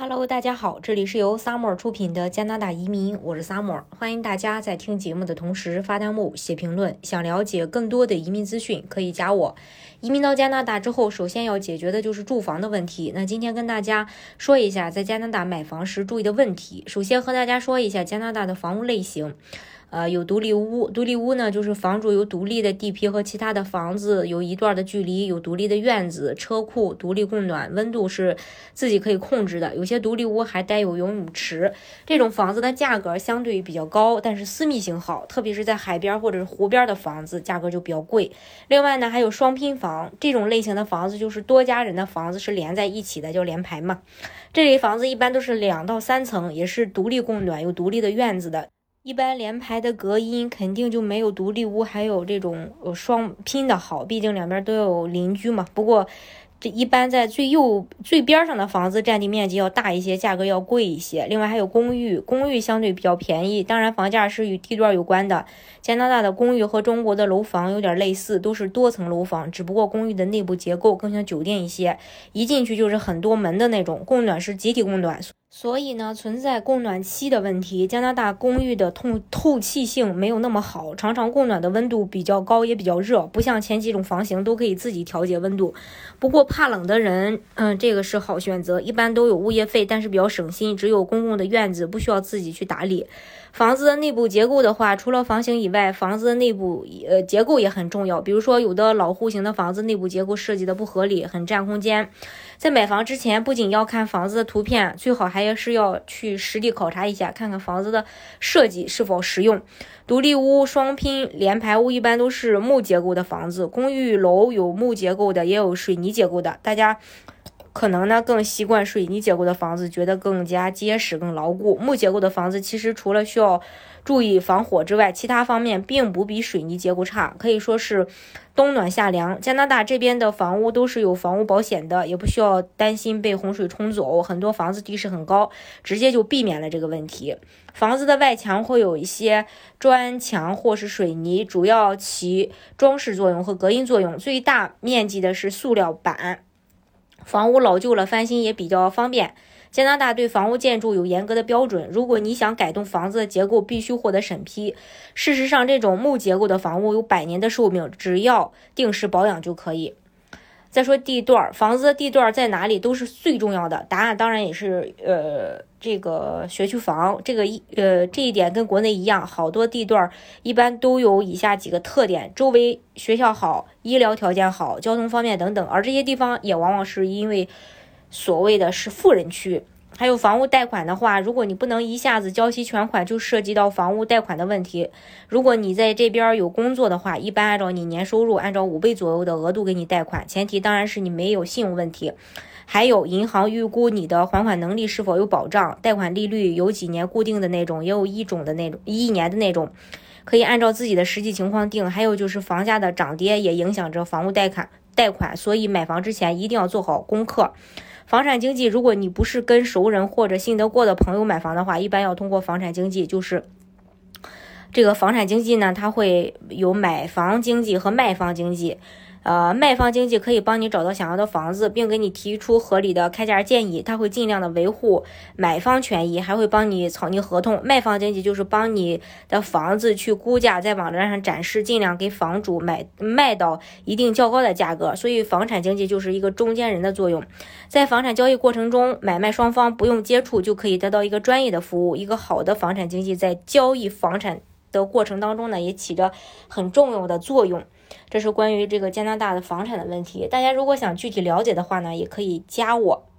Hello，大家好，这里是由 Summer 出品的加拿大移民，我是 Summer，欢迎大家在听节目的同时发弹幕、写评论。想了解更多的移民资讯，可以加我。移民到加拿大之后，首先要解决的就是住房的问题。那今天跟大家说一下在加拿大买房时注意的问题。首先和大家说一下加拿大的房屋类型。呃，有独立屋，独立屋呢，就是房主有独立的地皮和其他的房子有一段的距离，有独立的院子、车库，独立供暖，温度是自己可以控制的。有些独立屋还带有游泳池，这种房子的价格相对比较高，但是私密性好，特别是在海边或者是湖边的房子，价格就比较贵。另外呢，还有双拼房这种类型的房子，就是多家人的房子是连在一起的，叫连排嘛。这类房子一般都是两到三层，也是独立供暖，有独立的院子的。一般连排的隔音肯定就没有独立屋还有这种呃双拼的好，毕竟两边都有邻居嘛。不过。这一般在最右最边上的房子占地面积要大一些，价格要贵一些。另外还有公寓，公寓相对比较便宜，当然房价是与地段有关的。加拿大的公寓和中国的楼房有点类似，都是多层楼房，只不过公寓的内部结构更像酒店一些，一进去就是很多门的那种，供暖是集体供暖。所以呢，存在供暖期的问题。加拿大公寓的透透气性没有那么好，常常供暖的温度比较高，也比较热，不像前几种房型都可以自己调节温度。不过怕冷的人，嗯，这个是好选择，一般都有物业费，但是比较省心，只有公共的院子，不需要自己去打理。房子的内部结构的话，除了房型以外，房子的内部呃结构也很重要。比如说，有的老户型的房子内部结构设计的不合理，很占空间。在买房之前，不仅要看房子的图片，最好还还是要去实地考察一下，看看房子的设计是否实用。独立屋、双拼、联排屋一般都是木结构的房子，公寓楼有木结构的，也有水泥结构的。大家。可能呢更习惯水泥结构的房子，觉得更加结实、更牢固。木结构的房子其实除了需要注意防火之外，其他方面并不比水泥结构差，可以说是冬暖夏凉。加拿大这边的房屋都是有房屋保险的，也不需要担心被洪水冲走。很多房子地势很高，直接就避免了这个问题。房子的外墙会有一些砖墙或是水泥，主要起装饰作用和隔音作用。最大面积的是塑料板。房屋老旧了，翻新也比较方便。加拿大对房屋建筑有严格的标准，如果你想改动房子的结构，必须获得审批。事实上，这种木结构的房屋有百年的寿命，只要定时保养就可以。再说地段，房子的地段在哪里都是最重要的。答案当然也是呃，这个学区房，这个一呃这一点跟国内一样，好多地段一般都有以下几个特点：周围学校好，医疗条件好，交通方便等等。而这些地方也往往是因为所谓的是富人区。还有房屋贷款的话，如果你不能一下子交齐全款，就涉及到房屋贷款的问题。如果你在这边有工作的话，一般按照你年收入，按照五倍左右的额度给你贷款，前提当然是你没有信用问题。还有银行预估你的还款能力是否有保障，贷款利率有几年固定的那种，也有一种的那种一年的那种，可以按照自己的实际情况定。还有就是房价的涨跌也影响着房屋贷款贷款，所以买房之前一定要做好功课。房产经纪，如果你不是跟熟人或者信得过的朋友买房的话，一般要通过房产经纪，就是这个房产经纪呢，它会有买房经纪和卖房经纪。呃，卖方经纪可以帮你找到想要的房子，并给你提出合理的开价建议，他会尽量的维护买方权益，还会帮你草拟合同。卖方经纪就是帮你的房子去估价，在网站上展示，尽量给房主买卖到一定较高的价格。所以，房产经纪就是一个中间人的作用，在房产交易过程中，买卖双方不用接触就可以得到一个专业的服务。一个好的房产经纪在交易房产的过程当中呢，也起着很重要的作用。这是关于这个加拿大的房产的问题，大家如果想具体了解的话呢，也可以加我。